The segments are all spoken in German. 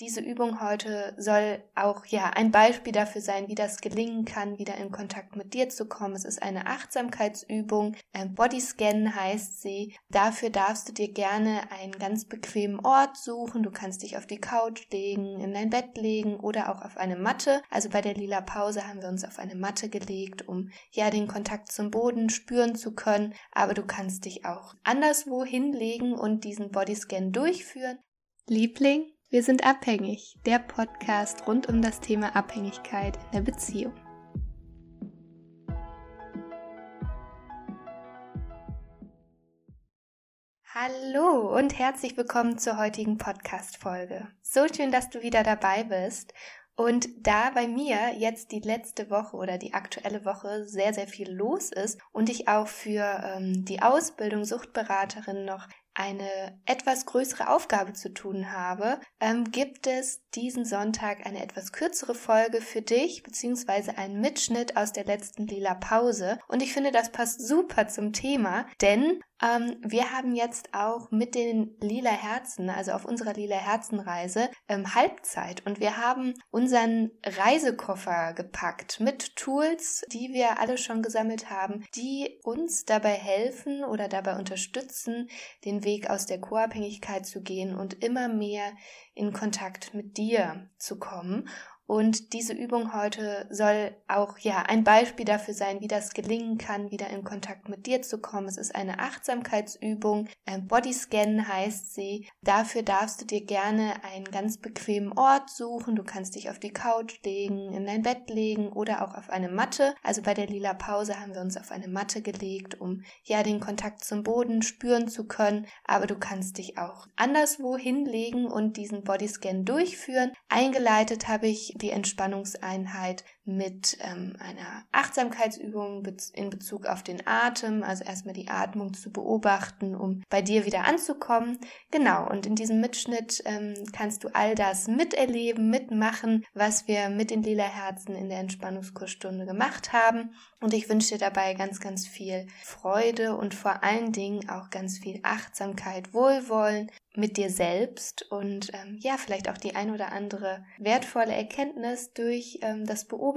Diese Übung heute soll auch ja ein Beispiel dafür sein, wie das gelingen kann, wieder in Kontakt mit dir zu kommen. Es ist eine Achtsamkeitsübung. Bodyscan heißt sie. Dafür darfst du dir gerne einen ganz bequemen Ort suchen. Du kannst dich auf die Couch legen, in dein Bett legen oder auch auf eine Matte. Also bei der lila Pause haben wir uns auf eine Matte gelegt, um ja den Kontakt zum Boden spüren zu können. Aber du kannst dich auch anderswo hinlegen und diesen Bodyscan durchführen. Liebling, wir sind abhängig, der Podcast rund um das Thema Abhängigkeit in der Beziehung. Hallo und herzlich willkommen zur heutigen Podcast-Folge. So schön, dass du wieder dabei bist. Und da bei mir jetzt die letzte Woche oder die aktuelle Woche sehr, sehr viel los ist und ich auch für ähm, die Ausbildung Suchtberaterin noch eine etwas größere Aufgabe zu tun habe, ähm, gibt es diesen Sonntag eine etwas kürzere Folge für dich, beziehungsweise einen Mitschnitt aus der letzten Lila Pause. Und ich finde, das passt super zum Thema, denn ähm, wir haben jetzt auch mit den Lila Herzen, also auf unserer Lila Herzenreise, ähm, Halbzeit und wir haben unseren Reisekoffer gepackt mit Tools, die wir alle schon gesammelt haben, die uns dabei helfen oder dabei unterstützen, den Weg aus der Co-Abhängigkeit zu gehen und immer mehr in Kontakt mit dir zu kommen. Und diese Übung heute soll auch ja ein Beispiel dafür sein, wie das gelingen kann, wieder in Kontakt mit dir zu kommen. Es ist eine Achtsamkeitsübung. Bodyscan heißt sie. Dafür darfst du dir gerne einen ganz bequemen Ort suchen. Du kannst dich auf die Couch legen, in dein Bett legen oder auch auf eine Matte. Also bei der lila Pause haben wir uns auf eine Matte gelegt, um ja den Kontakt zum Boden spüren zu können. Aber du kannst dich auch anderswo hinlegen und diesen Bodyscan durchführen. Eingeleitet habe ich die Entspannungseinheit mit ähm, einer Achtsamkeitsübung in Bezug auf den Atem, also erstmal die Atmung zu beobachten, um bei dir wieder anzukommen. Genau, und in diesem Mitschnitt ähm, kannst du all das miterleben, mitmachen, was wir mit den lila Herzen in der Entspannungskursstunde gemacht haben. Und ich wünsche dir dabei ganz, ganz viel Freude und vor allen Dingen auch ganz viel Achtsamkeit, Wohlwollen mit dir selbst und ähm, ja, vielleicht auch die ein oder andere wertvolle Erkenntnis durch ähm, das Beobachten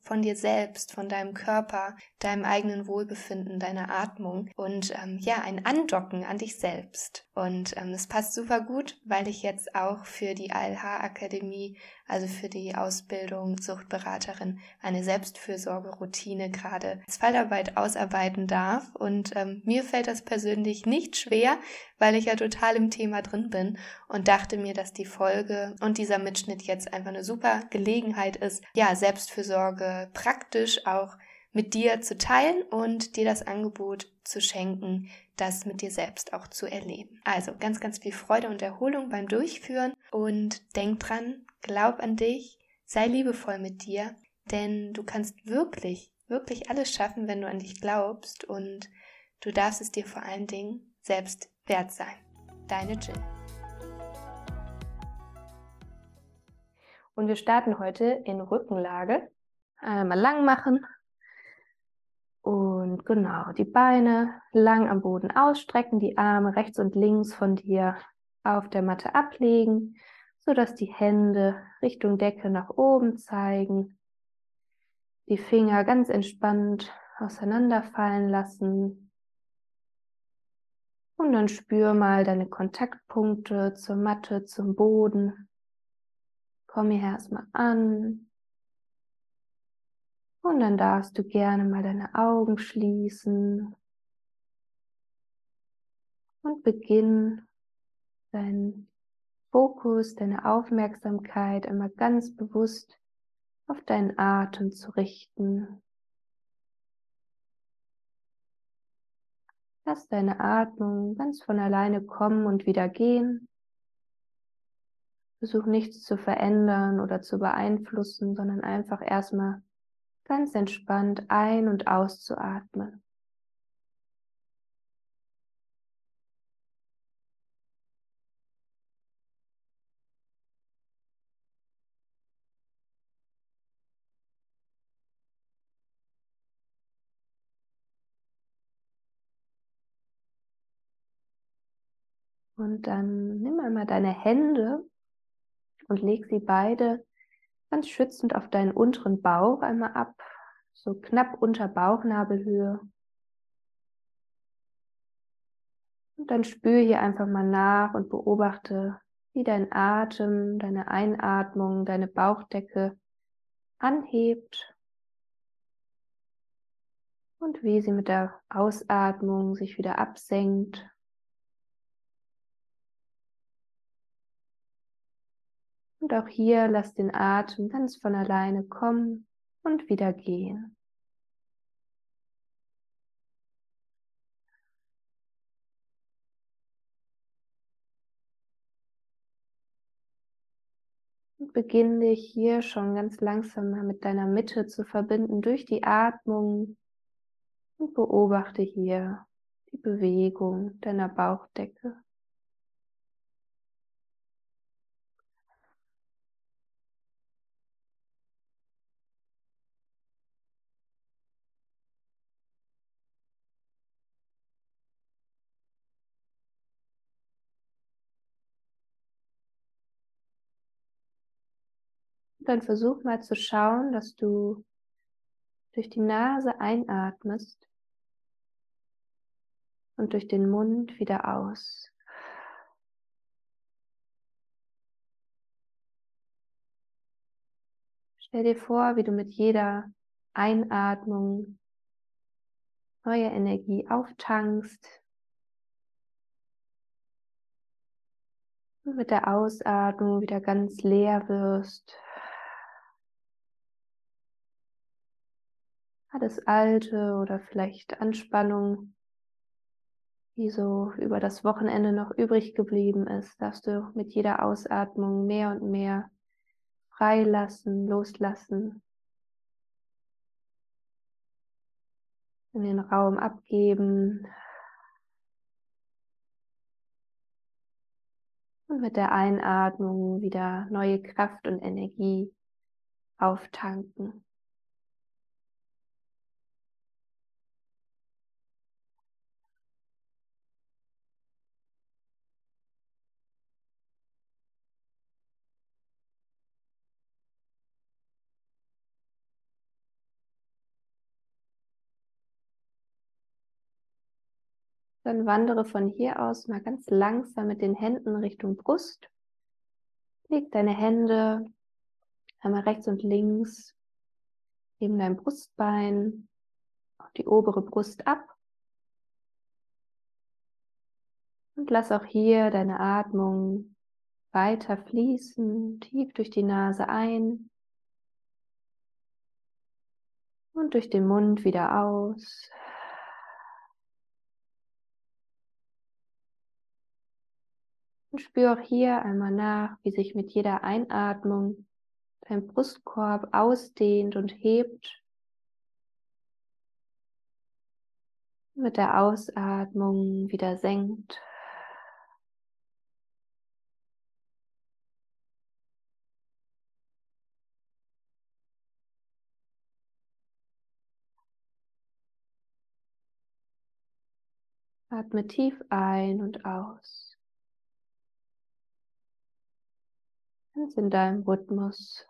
von dir selbst, von deinem Körper, deinem eigenen Wohlbefinden, deiner Atmung und ähm, ja, ein Andocken an dich selbst. Und ähm, das passt super gut, weil ich jetzt auch für die ALH-Akademie also für die Ausbildung Suchtberaterin, eine Selbstfürsorgeroutine gerade als Fallarbeit ausarbeiten darf. Und ähm, mir fällt das persönlich nicht schwer, weil ich ja total im Thema drin bin und dachte mir, dass die Folge und dieser Mitschnitt jetzt einfach eine super Gelegenheit ist, ja, Selbstfürsorge praktisch auch mit dir zu teilen und dir das Angebot zu schenken, das mit dir selbst auch zu erleben. Also ganz, ganz viel Freude und Erholung beim Durchführen und denk dran, glaub an dich, sei liebevoll mit dir, denn du kannst wirklich, wirklich alles schaffen, wenn du an dich glaubst und du darfst es dir vor allen Dingen selbst wert sein. Deine Jill. Und wir starten heute in Rückenlage. Einmal lang machen, und genau, die Beine lang am Boden ausstrecken, die Arme rechts und links von dir auf der Matte ablegen, sodass die Hände Richtung Decke nach oben zeigen. Die Finger ganz entspannt auseinanderfallen lassen. Und dann spür mal deine Kontaktpunkte zur Matte, zum Boden. Komm hier erstmal an. Und dann darfst du gerne mal deine Augen schließen und beginn deinen Fokus, deine Aufmerksamkeit einmal ganz bewusst auf deinen Atem zu richten. Lass deine Atmung ganz von alleine kommen und wieder gehen. Versuch nichts zu verändern oder zu beeinflussen, sondern einfach erstmal ganz entspannt ein- und auszuatmen. Und dann nimm einmal deine Hände und leg sie beide ganz schützend auf deinen unteren Bauch einmal ab, so knapp unter Bauchnabelhöhe. Und dann spür hier einfach mal nach und beobachte, wie dein Atem, deine Einatmung, deine Bauchdecke anhebt und wie sie mit der Ausatmung sich wieder absenkt. Und auch hier lass den Atem ganz von alleine kommen und wieder gehen. Und beginn dich hier schon ganz langsam mal mit deiner Mitte zu verbinden durch die Atmung und beobachte hier die Bewegung deiner Bauchdecke. Dann versuch mal zu schauen, dass du durch die Nase einatmest und durch den Mund wieder aus. Stell dir vor, wie du mit jeder Einatmung neue Energie auftankst und mit der Ausatmung wieder ganz leer wirst. Alles Alte oder vielleicht Anspannung die so über das Wochenende noch übrig geblieben ist, darfst du mit jeder Ausatmung mehr und mehr freilassen, loslassen, in den Raum abgeben und mit der Einatmung wieder neue Kraft und Energie auftanken. Dann wandere von hier aus mal ganz langsam mit den Händen Richtung Brust. Leg deine Hände einmal rechts und links neben deinem Brustbein auf die obere Brust ab. Und lass auch hier deine Atmung weiter fließen, tief durch die Nase ein und durch den Mund wieder aus. Und spür auch hier einmal nach, wie sich mit jeder Einatmung dein Brustkorb ausdehnt und hebt. Mit der Ausatmung wieder senkt. Atme tief ein und aus. Ganz in deinem Rhythmus.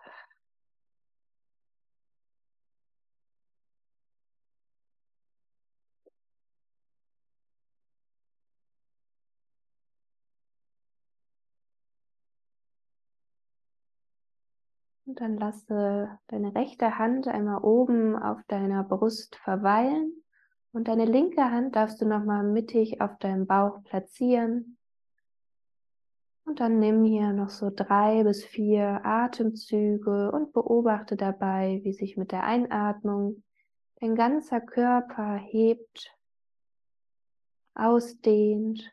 Und dann lasse deine rechte Hand einmal oben auf deiner Brust verweilen und deine linke Hand darfst du nochmal mittig auf deinem Bauch platzieren. Und dann nimm hier noch so drei bis vier Atemzüge und beobachte dabei, wie sich mit der Einatmung dein ganzer Körper hebt, ausdehnt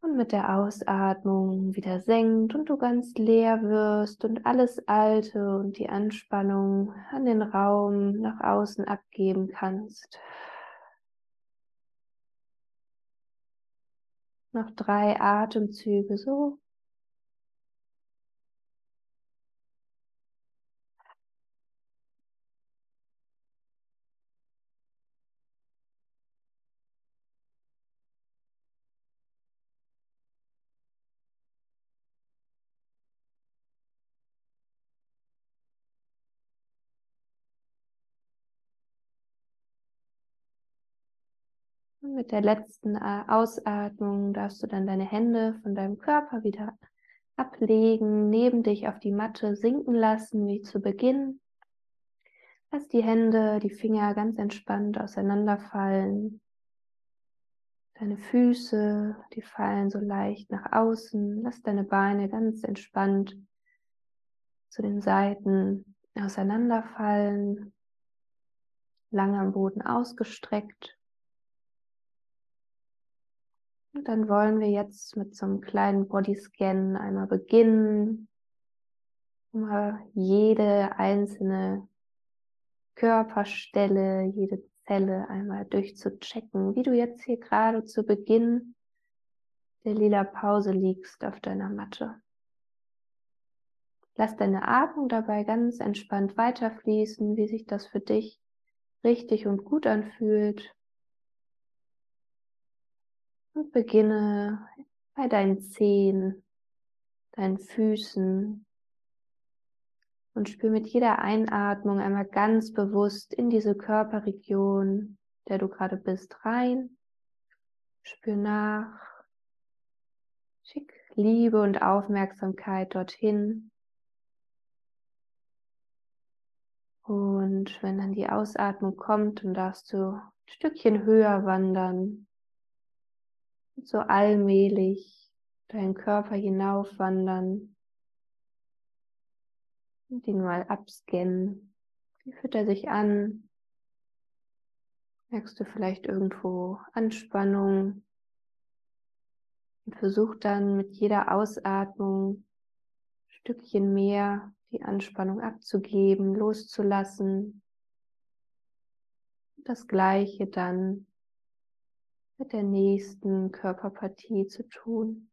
und mit der Ausatmung wieder senkt und du ganz leer wirst und alles Alte und die Anspannung an den Raum nach außen abgeben kannst. Noch drei Atemzüge so. Mit der letzten Ausatmung darfst du dann deine Hände von deinem Körper wieder ablegen, neben dich auf die Matte sinken lassen, wie zu Beginn. Lass die Hände, die Finger ganz entspannt auseinanderfallen. Deine Füße, die fallen so leicht nach außen. Lass deine Beine ganz entspannt zu den Seiten auseinanderfallen. Lang am Boden ausgestreckt. Dann wollen wir jetzt mit so einem kleinen Bodyscan einmal beginnen, um jede einzelne Körperstelle, jede Zelle einmal durchzuchecken, wie du jetzt hier gerade zu Beginn der lila Pause liegst auf deiner Matte. Lass deine Atmung dabei ganz entspannt weiterfließen, wie sich das für dich richtig und gut anfühlt und beginne bei deinen Zehen, deinen Füßen und spür mit jeder Einatmung einmal ganz bewusst in diese Körperregion, der du gerade bist, rein. Spür nach. Schick Liebe und Aufmerksamkeit dorthin. Und wenn dann die Ausatmung kommt, dann darfst du ein Stückchen höher wandern so allmählich deinen Körper hinaufwandern und ihn mal abscannen. Wie fühlt er sich an? Merkst du vielleicht irgendwo Anspannung? Und versuch dann mit jeder Ausatmung ein Stückchen mehr die Anspannung abzugeben, loszulassen. Das gleiche dann mit der nächsten Körperpartie zu tun.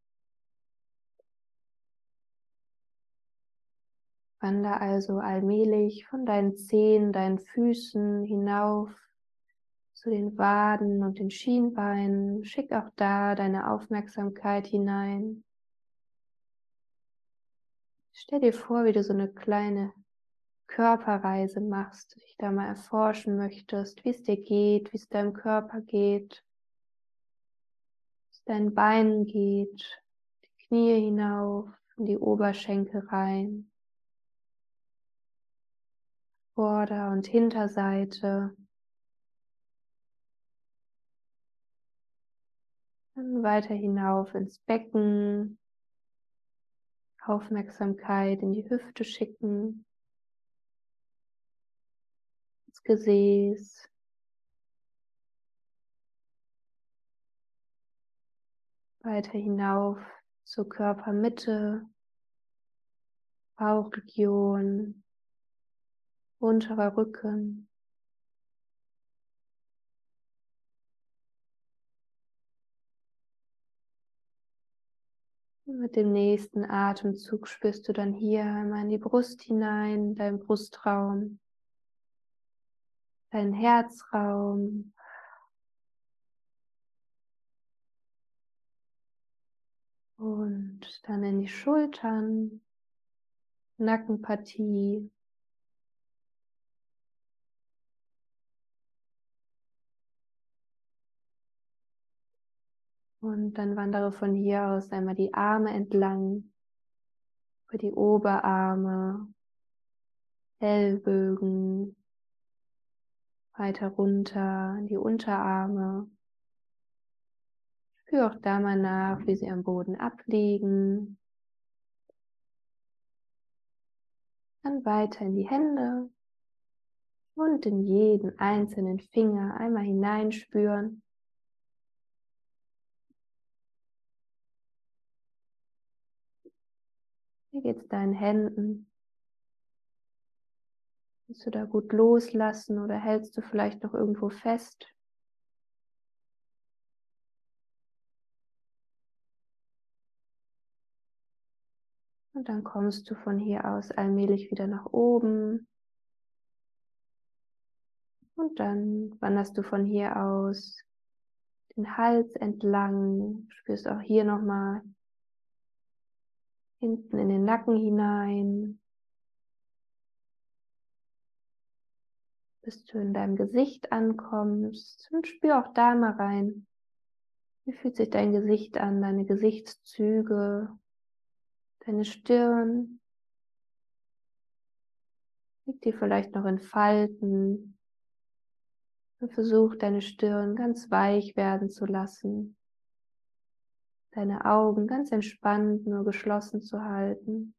Wander also allmählich von deinen Zehen, deinen Füßen hinauf zu den Waden und den Schienbeinen. Schick auch da deine Aufmerksamkeit hinein. Stell dir vor, wie du so eine kleine Körperreise machst, dich da mal erforschen möchtest, wie es dir geht, wie es deinem Körper geht deinen Beinen geht, die Knie hinauf, in die Oberschenkel rein, Vorder- und Hinterseite. Dann weiter hinauf ins Becken, Aufmerksamkeit in die Hüfte schicken, ins Gesäß, weiter hinauf zur Körpermitte, Bauchregion, unterer Rücken. mit dem nächsten Atemzug spürst du dann hier einmal in die Brust hinein, dein Brustraum, dein Herzraum, Und dann in die Schultern, Nackenpartie. Und dann wandere von hier aus einmal die Arme entlang, über die Oberarme, Ellbögen, weiter runter in die Unterarme, Spür auch da mal nach, wie sie am Boden abliegen. Dann weiter in die Hände und in jeden einzelnen Finger einmal hineinspüren. Wie geht es deinen Händen? Willst du da gut loslassen oder hältst du vielleicht noch irgendwo fest? Und dann kommst du von hier aus allmählich wieder nach oben. Und dann wanderst du von hier aus den Hals entlang, spürst auch hier nochmal hinten in den Nacken hinein, bis du in deinem Gesicht ankommst und spür auch da mal rein. Wie fühlt sich dein Gesicht an, deine Gesichtszüge, deine Stirn? Liegt die vielleicht noch in Falten? Versuch deine Stirn ganz weich werden zu lassen. Deine Augen ganz entspannt nur geschlossen zu halten.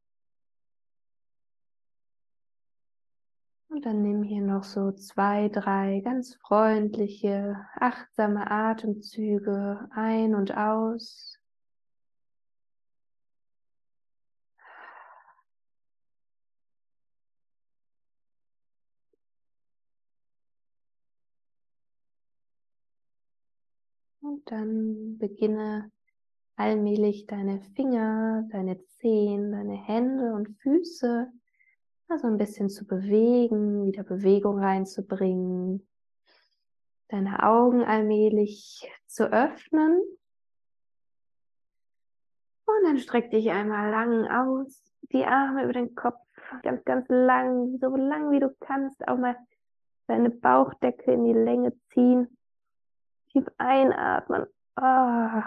Und dann nimm hier noch so zwei, drei ganz freundliche, achtsame Atemzüge ein und aus. Dann beginne allmählich deine Finger, deine Zehen, deine Hände und Füße so ein bisschen zu bewegen, wieder Bewegung reinzubringen, deine Augen allmählich zu öffnen. Und dann streck dich einmal lang aus, die Arme über den Kopf, ganz, ganz lang, so lang wie du kannst, auch mal deine Bauchdecke in die Länge ziehen. Tief einatmen. Oh,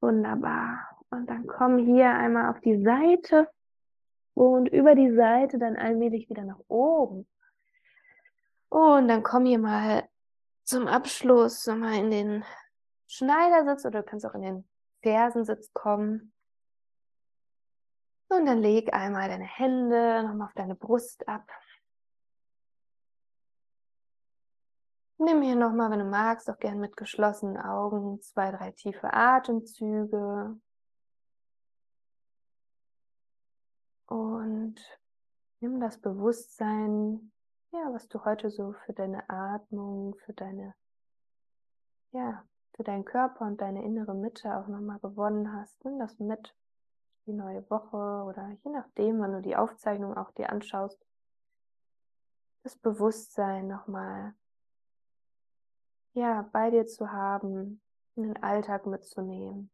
wunderbar. Und dann komm hier einmal auf die Seite und über die Seite dann allmählich wieder nach oben. Und dann komm hier mal zum Abschluss nochmal in den Schneidersitz oder du kannst auch in den Fersensitz kommen. Und dann leg einmal deine Hände nochmal auf deine Brust ab. Nimm hier nochmal, wenn du magst, auch gern mit geschlossenen Augen zwei, drei tiefe Atemzüge. Und nimm das Bewusstsein, ja, was du heute so für deine Atmung, für deine, ja, für deinen Körper und deine innere Mitte auch nochmal gewonnen hast. Nimm das mit, die neue Woche oder je nachdem, wann du die Aufzeichnung auch dir anschaust. Das Bewusstsein nochmal, ja, bei dir zu haben, in den Alltag mitzunehmen.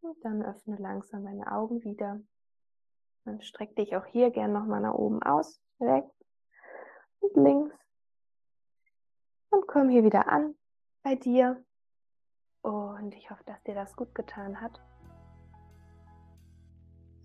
Und dann öffne langsam deine Augen wieder. Dann streck dich auch hier gern nochmal nach oben aus, rechts und links. Und komm hier wieder an bei dir. Und ich hoffe, dass dir das gut getan hat.